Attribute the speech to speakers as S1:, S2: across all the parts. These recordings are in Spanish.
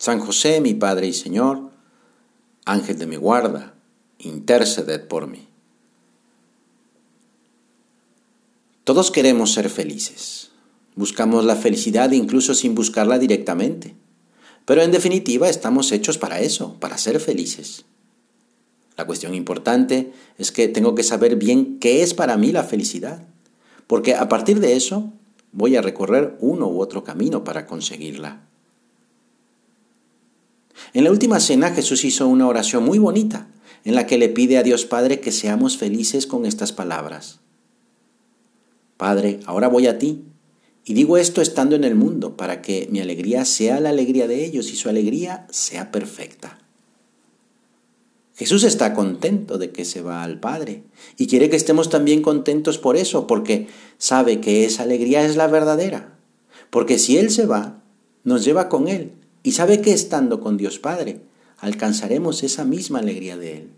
S1: San José, mi Padre y Señor, Ángel de mi guarda, interceded por mí. Todos queremos ser felices. Buscamos la felicidad incluso sin buscarla directamente. Pero en definitiva estamos hechos para eso, para ser felices. La cuestión importante es que tengo que saber bien qué es para mí la felicidad, porque a partir de eso voy a recorrer uno u otro camino para conseguirla. En la última cena Jesús hizo una oración muy bonita en la que le pide a Dios Padre que seamos felices con estas palabras. Padre, ahora voy a ti y digo esto estando en el mundo para que mi alegría sea la alegría de ellos y su alegría sea perfecta. Jesús está contento de que se va al Padre y quiere que estemos también contentos por eso, porque sabe que esa alegría es la verdadera. Porque si Él se va, nos lleva con Él y sabe que estando con Dios Padre alcanzaremos esa misma alegría de Él.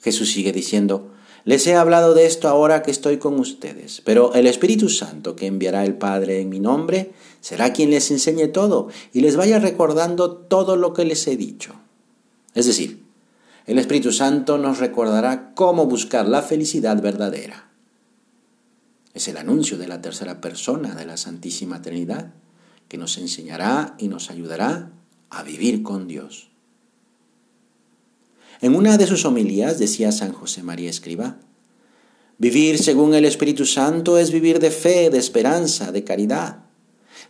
S1: Jesús sigue diciendo, les he hablado de esto ahora que estoy con ustedes, pero el Espíritu Santo que enviará el Padre en mi nombre será quien les enseñe todo y les vaya recordando todo lo que les he dicho. Es decir, el Espíritu Santo nos recordará cómo buscar la felicidad verdadera. Es el anuncio de la tercera persona de la Santísima Trinidad que nos enseñará y nos ayudará a vivir con Dios. En una de sus homilías decía San José María Escriba, Vivir según el Espíritu Santo es vivir de fe, de esperanza, de caridad.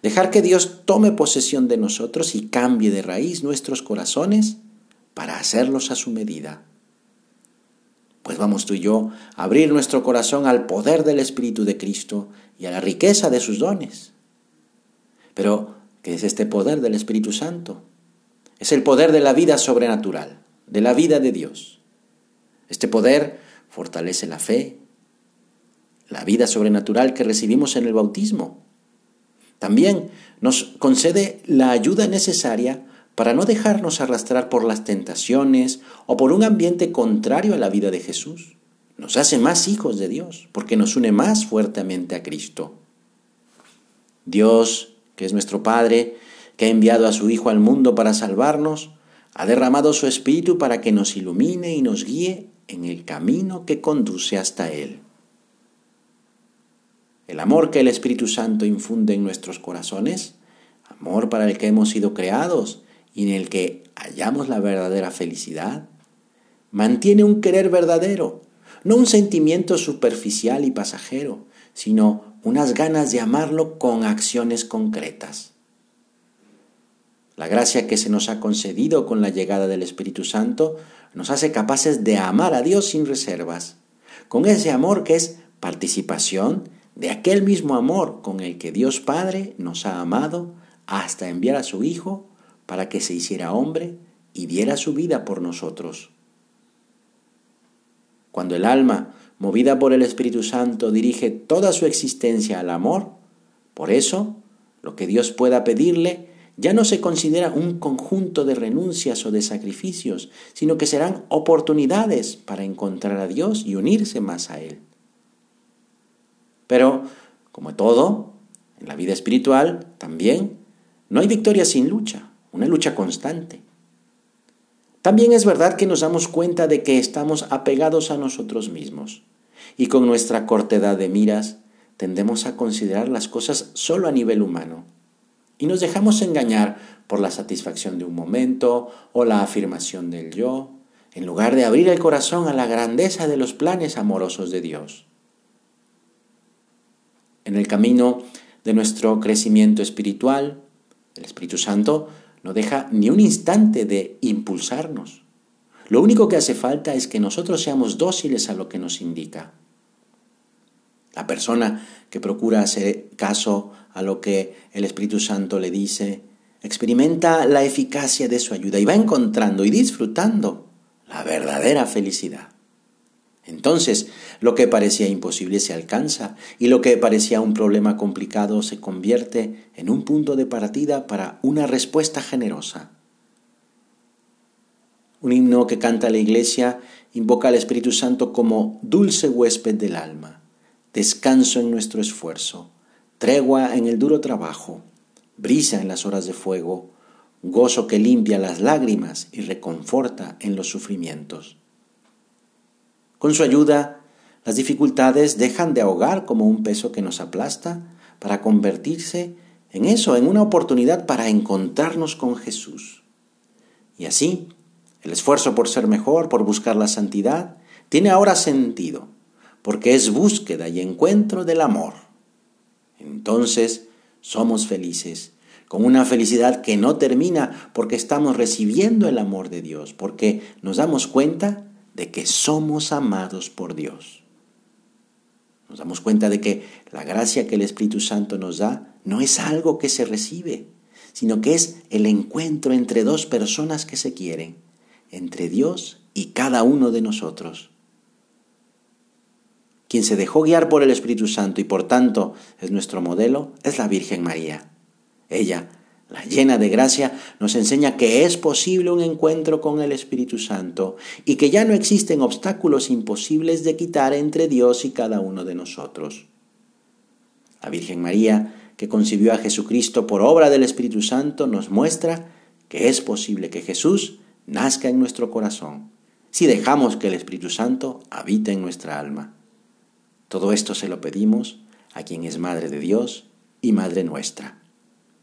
S1: Dejar que Dios tome posesión de nosotros y cambie de raíz nuestros corazones para hacerlos a su medida. Pues vamos tú y yo a abrir nuestro corazón al poder del Espíritu de Cristo y a la riqueza de sus dones. Pero, ¿qué es este poder del Espíritu Santo? Es el poder de la vida sobrenatural, de la vida de Dios. Este poder fortalece la fe, la vida sobrenatural que recibimos en el bautismo. También nos concede la ayuda necesaria para no dejarnos arrastrar por las tentaciones o por un ambiente contrario a la vida de Jesús. Nos hace más hijos de Dios, porque nos une más fuertemente a Cristo. Dios, que es nuestro Padre, que ha enviado a su Hijo al mundo para salvarnos, ha derramado su Espíritu para que nos ilumine y nos guíe en el camino que conduce hasta Él. El amor que el Espíritu Santo infunde en nuestros corazones, amor para el que hemos sido creados y en el que hallamos la verdadera felicidad, mantiene un querer verdadero, no un sentimiento superficial y pasajero, sino unas ganas de amarlo con acciones concretas. La gracia que se nos ha concedido con la llegada del Espíritu Santo nos hace capaces de amar a Dios sin reservas, con ese amor que es participación de aquel mismo amor con el que Dios Padre nos ha amado hasta enviar a su Hijo para que se hiciera hombre y diera su vida por nosotros. Cuando el alma, movida por el Espíritu Santo, dirige toda su existencia al amor, por eso, lo que Dios pueda pedirle ya no se considera un conjunto de renuncias o de sacrificios, sino que serán oportunidades para encontrar a Dios y unirse más a Él. Pero, como todo, en la vida espiritual también no hay victoria sin lucha una lucha constante. También es verdad que nos damos cuenta de que estamos apegados a nosotros mismos y con nuestra cortedad de miras tendemos a considerar las cosas solo a nivel humano y nos dejamos engañar por la satisfacción de un momento o la afirmación del yo, en lugar de abrir el corazón a la grandeza de los planes amorosos de Dios. En el camino de nuestro crecimiento espiritual, el Espíritu Santo no deja ni un instante de impulsarnos. Lo único que hace falta es que nosotros seamos dóciles a lo que nos indica. La persona que procura hacer caso a lo que el Espíritu Santo le dice, experimenta la eficacia de su ayuda y va encontrando y disfrutando la verdadera felicidad. Entonces, lo que parecía imposible se alcanza y lo que parecía un problema complicado se convierte en un punto de partida para una respuesta generosa. Un himno que canta la iglesia invoca al Espíritu Santo como dulce huésped del alma, descanso en nuestro esfuerzo, tregua en el duro trabajo, brisa en las horas de fuego, gozo que limpia las lágrimas y reconforta en los sufrimientos. Con su ayuda, las dificultades dejan de ahogar como un peso que nos aplasta para convertirse en eso, en una oportunidad para encontrarnos con Jesús. Y así, el esfuerzo por ser mejor, por buscar la santidad, tiene ahora sentido, porque es búsqueda y encuentro del amor. Entonces somos felices, con una felicidad que no termina porque estamos recibiendo el amor de Dios, porque nos damos cuenta de que somos amados por Dios. Nos damos cuenta de que la gracia que el Espíritu Santo nos da no es algo que se recibe, sino que es el encuentro entre dos personas que se quieren, entre Dios y cada uno de nosotros. Quien se dejó guiar por el Espíritu Santo y por tanto es nuestro modelo es la Virgen María. Ella la llena de gracia, nos enseña que es posible un encuentro con el Espíritu Santo y que ya no existen obstáculos imposibles de quitar entre Dios y cada uno de nosotros. La Virgen María, que concibió a Jesucristo por obra del Espíritu Santo, nos muestra que es posible que Jesús nazca en nuestro corazón, si dejamos que el Espíritu Santo habite en nuestra alma. Todo esto se lo pedimos a quien es Madre de Dios y Madre nuestra.